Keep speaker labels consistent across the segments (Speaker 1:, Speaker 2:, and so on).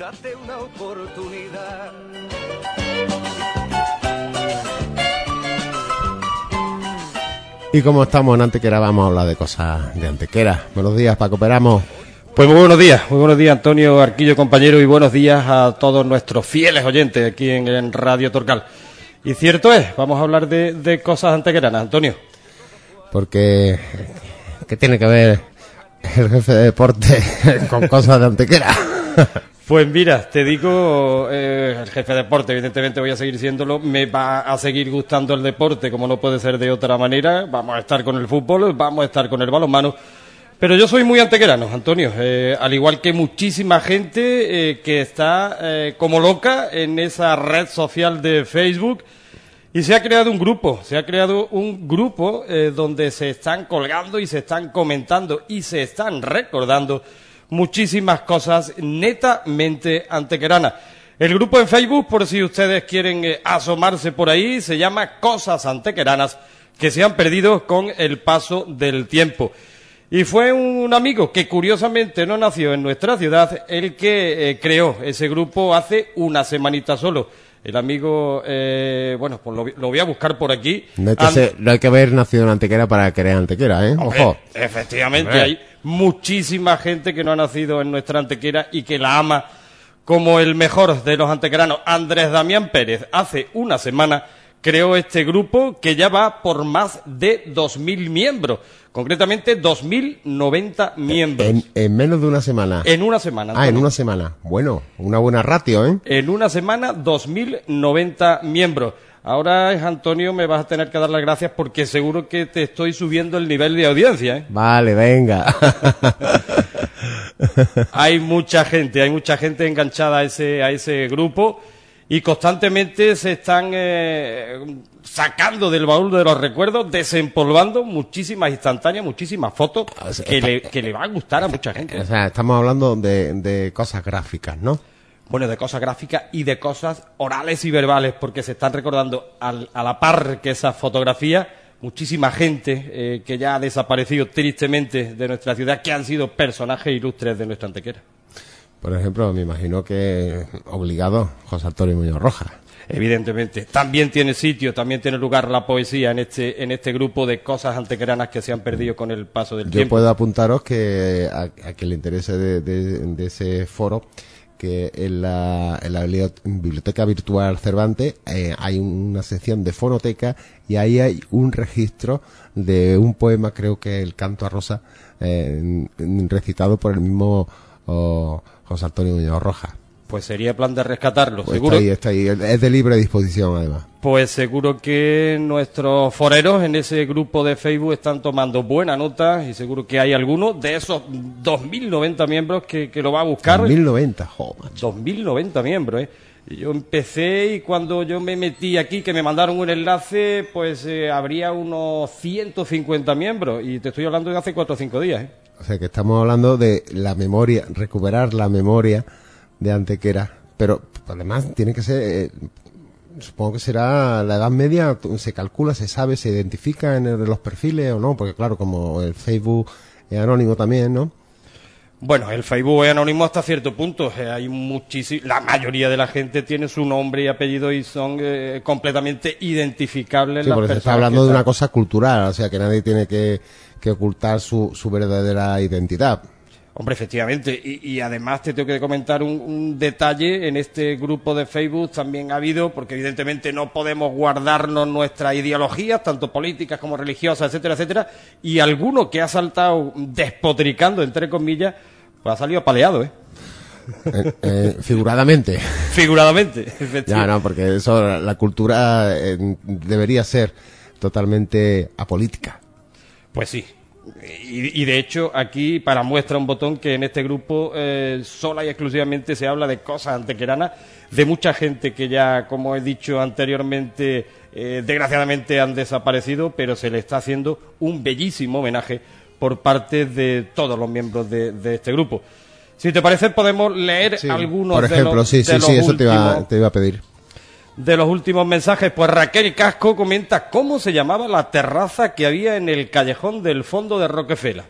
Speaker 1: date una oportunidad.
Speaker 2: Y como estamos en Antequera, vamos a hablar de cosas de Antequera. Buenos días, Paco Peramo.
Speaker 3: Pues muy buenos días, muy buenos días Antonio Arquillo, compañero, y buenos días a todos nuestros fieles oyentes aquí en, en Radio Torcal. Y cierto es, vamos a hablar de, de cosas antequeranas, Antonio.
Speaker 2: Porque, ¿qué tiene que ver el jefe de deporte con cosas de Antequera?
Speaker 3: Pues mira, te digo, eh, el jefe de deporte, evidentemente voy a seguir siéndolo, me va a seguir gustando el deporte, como no puede ser de otra manera, vamos a estar con el fútbol, vamos a estar con el balonmano, pero yo soy muy antequerano, Antonio, eh, al igual que muchísima gente eh, que está como loca en esa red social de Facebook, y se ha creado un grupo, se ha creado un grupo donde se están colgando y se están comentando y se están recordando muchísimas cosas netamente antequeranas. El grupo en Facebook, por si ustedes quieren eh, asomarse por ahí, se llama Cosas Antequeranas que se han perdido con el paso del tiempo. Y fue un amigo que curiosamente no nació en nuestra ciudad el que eh, creó ese grupo hace una semanita solo. El amigo, eh, bueno, pues lo, voy a buscar por aquí.
Speaker 2: No hay, que
Speaker 3: And-
Speaker 2: ser- no hay que haber nacido en Antequera para querer Antequera, ¿eh?
Speaker 3: Hombre,
Speaker 2: Ojo.
Speaker 3: Efectivamente,
Speaker 2: Hombre.
Speaker 3: Muchísima gente que no ha nacido en nuestra antequera y que la ama como el mejor de los antequeranos. Andrés Damián Pérez hace una semana creó este grupo que ya va por más de 2.000 miembros, concretamente 2.090 miembros.
Speaker 2: En, en menos de una semana.
Speaker 3: En una semana.
Speaker 2: ah, en una semana. Bueno, una buena ratio, ¿eh?
Speaker 3: En una semana, 2.090 miembros. Ahora, Antonio, me vas a tener que dar las gracias porque seguro que te estoy subiendo el nivel de audiencia. ¿eh?
Speaker 2: Vale, venga.
Speaker 3: hay mucha gente, hay mucha gente enganchada a ese, a ese grupo y constantemente se están eh, sacando del baúl de los recuerdos, desempolvando muchísimas instantáneas, muchísimas fotos
Speaker 2: O sea,
Speaker 3: que,
Speaker 2: está-
Speaker 3: le, que le va a gustar a mucha gente.
Speaker 2: o sea, estamos hablando de, de cosas gráficas, ¿no?
Speaker 3: Bueno, de cosas gráficas y de cosas orales y verbales, porque se están recordando al- a la par que esas fotografías muchísima gente eh, que ya ha desaparecido tristemente de nuestra ciudad, que han sido personajes ilustres de nuestra antequera.
Speaker 2: Por ejemplo, me imagino que obligado José Antonio Muñoz Rojas.
Speaker 3: Evidentemente. También tiene sitio, también tiene lugar la poesía en este, en este grupo de cosas antequeranas que se han perdido con el paso del
Speaker 2: Yo
Speaker 3: tiempo.
Speaker 2: puedo apuntaros que a, a quien le interese de, de- de ese foro que en la, en la biblio- biblioteca virtual Cervantes eh, hay una sección de fonoteca y ahí hay un registro de un poema, creo que el canto a Rosa, eh, recitado por el mismo oh, José Antonio Muñoz Rojas.
Speaker 3: Pues sería plan de rescatarlo,
Speaker 2: Pues
Speaker 3: seguro.
Speaker 2: está ahí, está ahí, es de libre disposición además.
Speaker 3: Pues seguro que nuestros foreros en ese grupo de Facebook están tomando buena nota y seguro que hay alguno de esos 2.090 miembros que, que lo va a buscar.
Speaker 2: 1090, jo, macho.
Speaker 3: 2.090 miembros, ¿eh? Yo empecé y cuando yo me metí aquí, que me mandaron un enlace, pues eh, habría unos 150 miembros. Y te estoy hablando de hace 4 o 5 días, ¿eh?
Speaker 2: O sea que estamos hablando de la memoria, recuperar la memoria de Antequera. Pero además tiene que ser, eh, supongo que será la edad media, se calcula, se sabe, se identifica en el- los perfiles o no, porque claro, como el Facebook es anónimo también, ¿no?
Speaker 3: Bueno, el Facebook es anónimo hasta cierto punto. Eh, hay muchísimo, la mayoría de la gente tiene su nombre y apellido y son eh, completamente identificables.
Speaker 2: Sí,
Speaker 3: las
Speaker 2: se está
Speaker 3: personas
Speaker 2: hablando de una cosa cultural, o sea que nadie tiene que, que ocultar su, su verdadera identidad.
Speaker 3: Hombre, efectivamente. Y, y además te tengo que comentar un, un detalle. En este grupo de Facebook también ha habido, porque evidentemente no podemos guardarnos nuestras ideologías, tanto políticas como religiosas, etcétera, etcétera. Y alguno que ha saltado despotricando, entre comillas, pues ha salido apaleado, ¿eh?
Speaker 2: Eh, eh, figuradamente.
Speaker 3: Figuradamente.
Speaker 2: Ya,
Speaker 3: efectivamente.
Speaker 2: no, porque eso, la, la cultura eh, debería ser totalmente apolítica.
Speaker 3: Pues sí. Y, y de hecho, aquí para muestra un botón que en este grupo eh, sola y exclusivamente se habla de cosas antequeranas, de mucha gente que ya, como he dicho anteriormente, eh, desgraciadamente han desaparecido, pero se le está haciendo un bellísimo homenaje por parte de todos los miembros de, de este grupo. Si te parece, podemos leer
Speaker 2: Sí,
Speaker 3: algunos
Speaker 2: Por
Speaker 3: de
Speaker 2: ejemplo,
Speaker 3: los,
Speaker 2: sí,
Speaker 3: de
Speaker 2: sí,
Speaker 3: los
Speaker 2: sí, eso te iba, te iba a pedir.
Speaker 3: De los últimos mensajes, pues Raquel Casco comenta cómo se llamaba la terraza que había en el callejón del fondo de Roquefela.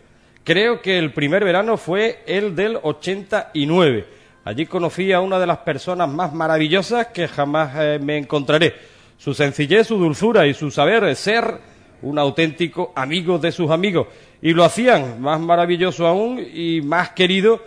Speaker 3: Creo que el primer verano fue el del 89. Allí conocí a una de las personas más maravillosas que jamás eh, me encontraré. Su sencillez, su dulzura y su saber ser un auténtico amigo de sus amigos. Y lo hacían más maravilloso aún y más querido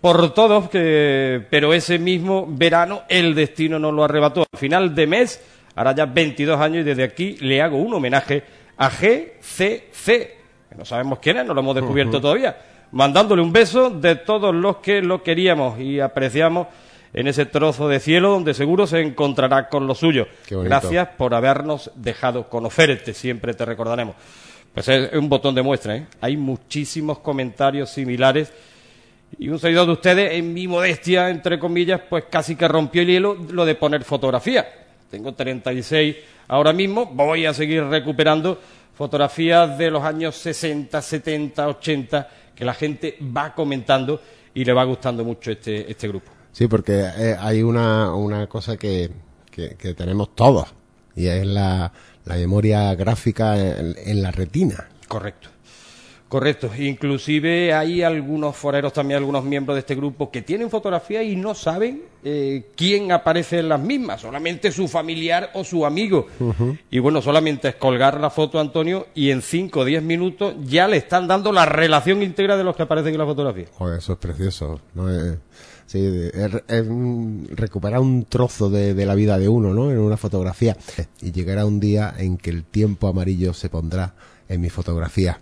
Speaker 3: por todos, que... pero ese mismo verano el destino nos lo arrebató. Al final de mes, ahora ya 22 años, y desde aquí le hago un homenaje a GCC, que no sabemos quién es, no lo hemos descubierto todavía, mandándole un beso de todos los que lo queríamos y apreciamos en ese trozo de cielo donde seguro se encontrará con lo suyo. Gracias por habernos dejado conocerte, siempre te recordaremos. Pues es un botón de muestra, ¿eh? Hay muchísimos comentarios similares y un seguidor de ustedes, en mi modestia, entre comillas, pues casi que rompió el hielo lo de poner fotografía. Tengo 36 ahora mismo, voy a seguir recuperando fotografías de los años 60, 70, 80, que la gente va comentando y le va gustando mucho este, este grupo.
Speaker 2: Sí, porque eh, hay una, una cosa que, que, que tenemos todos y es la, la memoria gráfica en, en la retina.
Speaker 3: Correcto. Correcto. Inclusive hay algunos foreros también, algunos miembros de este grupo que tienen fotografías y no saben eh, quién aparece en las mismas, solamente su familiar o su amigo. Y bueno, solamente es colgar la foto, Antonio, y en 5 o 10 minutos ya le están dando la relación íntegra de los que aparecen en la fotografía.
Speaker 2: Joder, eso es precioso. ¿no? Eh, sí, es, es, recuperar un trozo de, de la vida de uno, ¿no? En una fotografía. Y llegará un día en que el tiempo amarillo se pondrá en mi fotografía.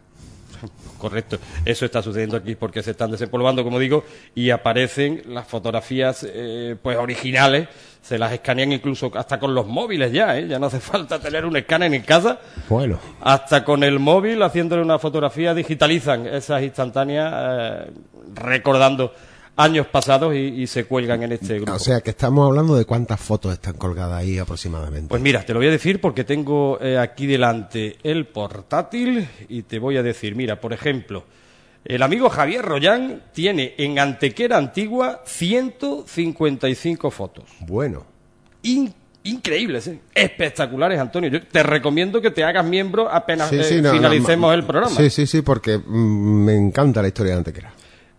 Speaker 3: Correcto, eso está sucediendo aquí porque se están desempolvando, como digo, y aparecen las fotografías eh, pues originales, se las escanean incluso hasta con los móviles ya, ¿eh? ya no hace falta tener un escáner en casa,
Speaker 2: Bueno,
Speaker 3: hasta con el móvil haciéndole una fotografía digitalizan esas instantáneas eh, recordando años pasados y, y se cuelgan en este grupo.
Speaker 2: o sea que estamos hablando de cuántas fotos están colgadas ahí aproximadamente.
Speaker 3: Pues mira, te lo voy a decir porque tengo eh, aquí delante el portátil y te voy a decir, mira, por ejemplo, el amigo Javier Rollán tiene en Antequera Antigua 155 fotos.
Speaker 2: Bueno,
Speaker 3: In- increíbles, ¿eh? espectaculares, Antonio. Yo te recomiendo que te hagas miembro apenas
Speaker 2: sí,
Speaker 3: eh,
Speaker 2: no,
Speaker 3: finalicemos
Speaker 2: no,
Speaker 3: el programa.
Speaker 2: Sí, sí, sí, porque mm, me encanta la historia de Antequera.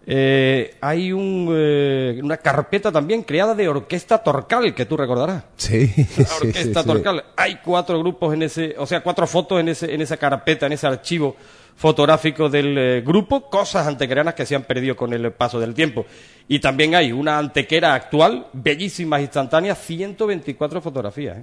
Speaker 3: Eh, hay un, eh, una carpeta también creada de Orquesta Torcal, que tú recordarás.
Speaker 2: Sí,
Speaker 3: La Orquesta
Speaker 2: sí, sí.
Speaker 3: Torcal. Hay cuatro grupos en ese, o sea, cuatro fotos en ese, en esa carpeta, en ese archivo fotográfico del eh, grupo, cosas antequeranas que se han perdido con el paso del tiempo. Y también hay una antequera actual, bellísimas instantáneas, 124 fotografías.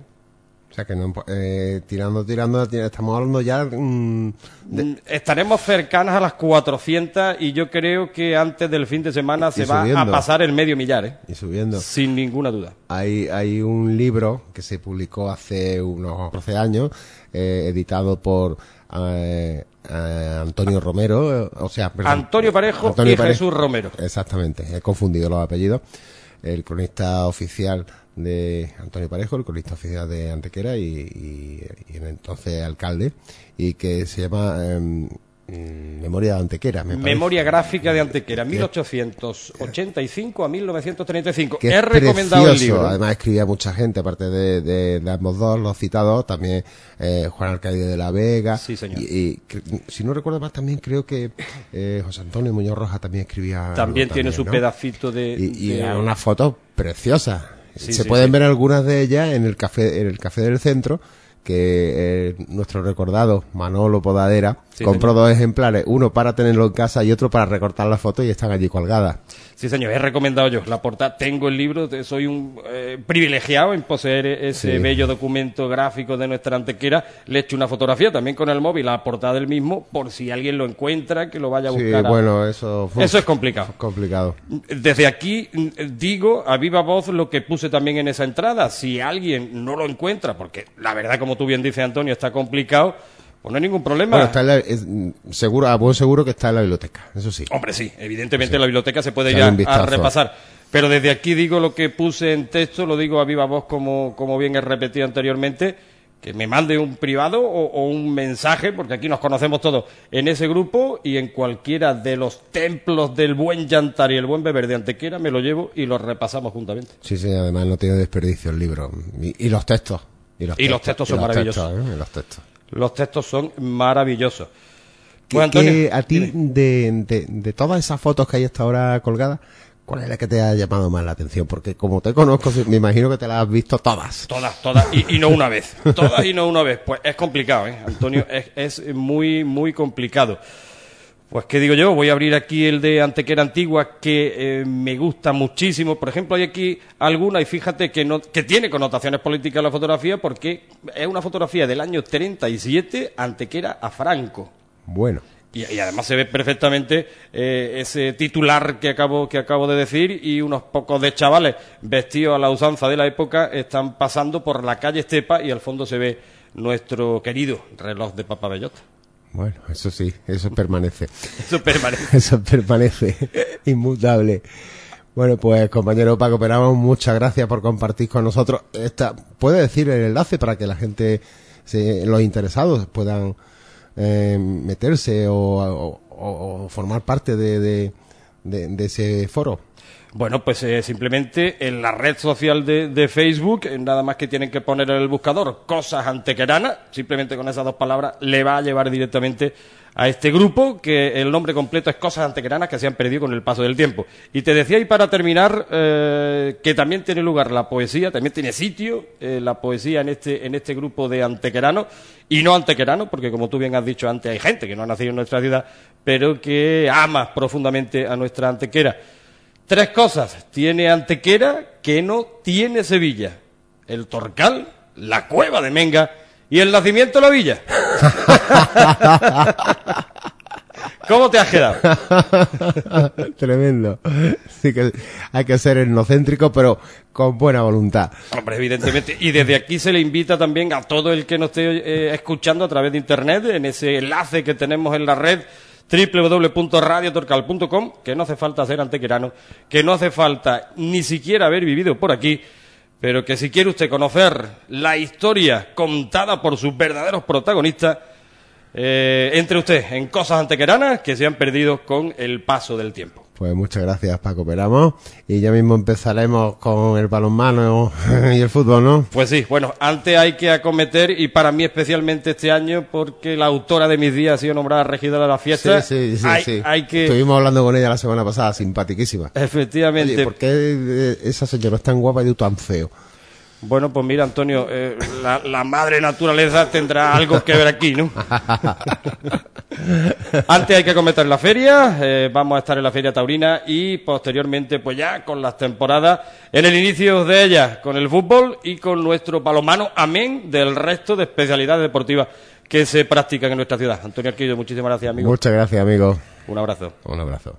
Speaker 2: O sea que no, eh, tirando, tirando, tira- estamos hablando ya mm, de-
Speaker 3: Mm, Estaremos cercanas a las 400 y yo creo que antes del fin de semana
Speaker 2: Y
Speaker 3: se va a pasar el medio millar, ¿eh?
Speaker 2: y subiendo.
Speaker 3: sin ninguna duda.
Speaker 2: Hay, hay un libro que se publicó hace unos 12 años, eh, editado por eh, Antonio Romero, o sea, perdón,
Speaker 3: Antonio Parejo
Speaker 2: Antonio
Speaker 3: y
Speaker 2: Parejo.
Speaker 3: Jesús Romero.
Speaker 2: Exactamente, he confundido los apellidos. El cronista oficial de Antonio Parejo, el cronista oficial de Antequera y, y- y el entonces alcalde, y que se llama em, mm, Memoria de Antequera. me.
Speaker 3: Memoria gráfica de Antequera, 1885 a 1935.
Speaker 2: que
Speaker 3: He
Speaker 2: es
Speaker 3: recomendado el libro.
Speaker 2: Además escribía mucha gente, aparte de, de, de ambos dos, los citados, también eh, Juan Arcadio de la Vega.
Speaker 3: Sí, señor.
Speaker 2: Y, si no recuerdo más, también creo que eh, José Antonio Muñoz Roja también escribía. algo
Speaker 3: También tiene su
Speaker 2: ¿no?
Speaker 3: pedacito de...
Speaker 2: Y, y
Speaker 3: de-
Speaker 2: unas fotos preciosas.
Speaker 3: Sí,
Speaker 2: Se
Speaker 3: sí,
Speaker 2: pueden
Speaker 3: sí.
Speaker 2: ver algunas de ellas en el café, en el café del centro que eh, nuestro recordado Manolo Podadera compró
Speaker 3: señor.
Speaker 2: dos ejemplares, uno para tenerlo en casa y otro para recortar las fotos y están allí colgadas.
Speaker 3: Sí, señor, he recomendado yo la portada. Tengo el libro, soy un eh, privilegiado en poseer ese
Speaker 2: Sí.
Speaker 3: bello documento gráfico de nuestra antequera. Le he hecho una fotografía también con el móvil, la portada del mismo, por si alguien lo encuentra, que lo vaya a
Speaker 2: Sí,
Speaker 3: buscar. a-
Speaker 2: bueno, eso
Speaker 3: Eso es complicado.
Speaker 2: complicado.
Speaker 3: Desde aquí mm, digo a viva voz lo que puse también en esa entrada. Si alguien no lo encuentra, porque la verdad, como tú bien dices, Antonio, está complicado, pues no hay ningún problema.
Speaker 2: Bueno, está en la- es- seguro, a buen seguro que está en la biblioteca, eso sí.
Speaker 3: Hombre, sí, evidentemente en la biblioteca se puede ya a repasar. Pero desde aquí digo lo que puse en texto, lo digo a viva voz como, como bien he repetido anteriormente, que me mande un privado o, o un mensaje, porque aquí nos conocemos todos en ese grupo y en cualquiera de los templos del buen llantar y el buen beber de Antequera me lo llevo y lo repasamos juntamente.
Speaker 2: Sí, sí, además no tiene desperdicio el libro. Y, y los textos.
Speaker 3: Y los textos son
Speaker 2: y los
Speaker 3: maravillosos.
Speaker 2: textos, ¿eh? Y los textos.
Speaker 3: Los textos son maravillosos.
Speaker 2: ¿Qué-
Speaker 3: Pues, Antonio,
Speaker 2: qué a ti, de, de, de todas esas fotos que hay hasta ahora colgadas, ¿Cuál es la que te ha llamado más la atención? Porque como te conozco, me imagino que te la has visto todas.
Speaker 3: Todas, todas, y, no una vez. Todas y no una vez. Pues es complicado, ¿eh? Antonio, es, es muy, muy complicado. Pues qué digo yo, voy a abrir aquí el de Antequera Antigua que eh, me gusta muchísimo. Por ejemplo, hay aquí alguna y fíjate que, no, que tiene connotaciones políticas la fotografía porque es una fotografía del año 37 Antequera a Franco.
Speaker 2: Bueno.
Speaker 3: Y, además se ve perfectamente eh, ese titular que acabo, que acabo de decir y unos pocos de chavales vestidos a la usanza de la época están pasando por la calle Estepa y al fondo se ve nuestro querido reloj de Papa Bellota.
Speaker 2: Bueno, eso sí, eso permanece.
Speaker 3: eso permanece.
Speaker 2: eso permanece, inmutable. Bueno, pues compañero Paco Peramos, muchas gracias por compartir con nosotros. Esta, ¿Puede decir el enlace para que la gente, los interesados, puedan eh, meterse o, formar parte de, ese foro?
Speaker 3: Bueno, pues eh, simplemente en la red social de, Facebook, nada más que tienen que poner en el buscador cosas antequeranas, simplemente con esas dos palabras le va a llevar directamente a este grupo, que el nombre completo es Cosas Antequeranas que se han perdido con el paso del tiempo. Y te decía, y para terminar, eh, que también tiene lugar la poesía, también tiene sitio la poesía en este, en este grupo de antequeranos, y no antequerano, porque como tú bien has dicho antes, hay gente que no ha nacido en nuestra ciudad, pero que ama profundamente a nuestra antequera. Tres cosas tiene Antequera que no tiene Sevilla. El Torcal, la cueva de Menga y el nacimiento de la villa. ¿Cómo te has quedado?
Speaker 2: Tremendo. Sí que hay que ser etnocéntrico, pero con buena voluntad.
Speaker 3: Hombre, evidentemente. Y desde aquí se le invita también a todo el que nos esté eh, escuchando a través de Internet, en ese enlace que tenemos en la red www.radiotorcal.com, que no hace falta ser antequerano, que no hace falta ni siquiera haber vivido por aquí, pero que si quiere usted conocer la historia contada por sus verdaderos protagonistas, eh, entre usted en cosas antequeranas que se han perdido con el paso del tiempo.
Speaker 2: Pues muchas gracias, Paco Peramos. Y ya mismo empezaremos con el balonmano y el fútbol, ¿no?
Speaker 3: Pues sí, bueno, antes hay que acometer, y para mí especialmente este año, porque la autora de mis días ha sido nombrada regidora de la fiesta.
Speaker 2: Sí, sí, sí. Hay, que... Estuvimos hablando con ella la semana pasada, simpaticísima.
Speaker 3: Efectivamente.
Speaker 2: ¿por qué eh, esa señora es tan guapa y tú tan feo?
Speaker 3: Bueno, pues mira, Antonio, eh, la, madre naturaleza tendrá algo que ver aquí, ¿no? Antes hay que comentar la feria, eh, vamos a estar en la feria taurina y posteriormente, pues ya con las temporadas, en el inicio de ellas, con el fútbol y con nuestro palomano, amén del resto de especialidades deportivas que se practican en nuestra ciudad. Antonio Arquillo, muchísimas gracias, amigo.
Speaker 2: Muchas gracias, amigo.
Speaker 3: Un abrazo.
Speaker 2: Un abrazo.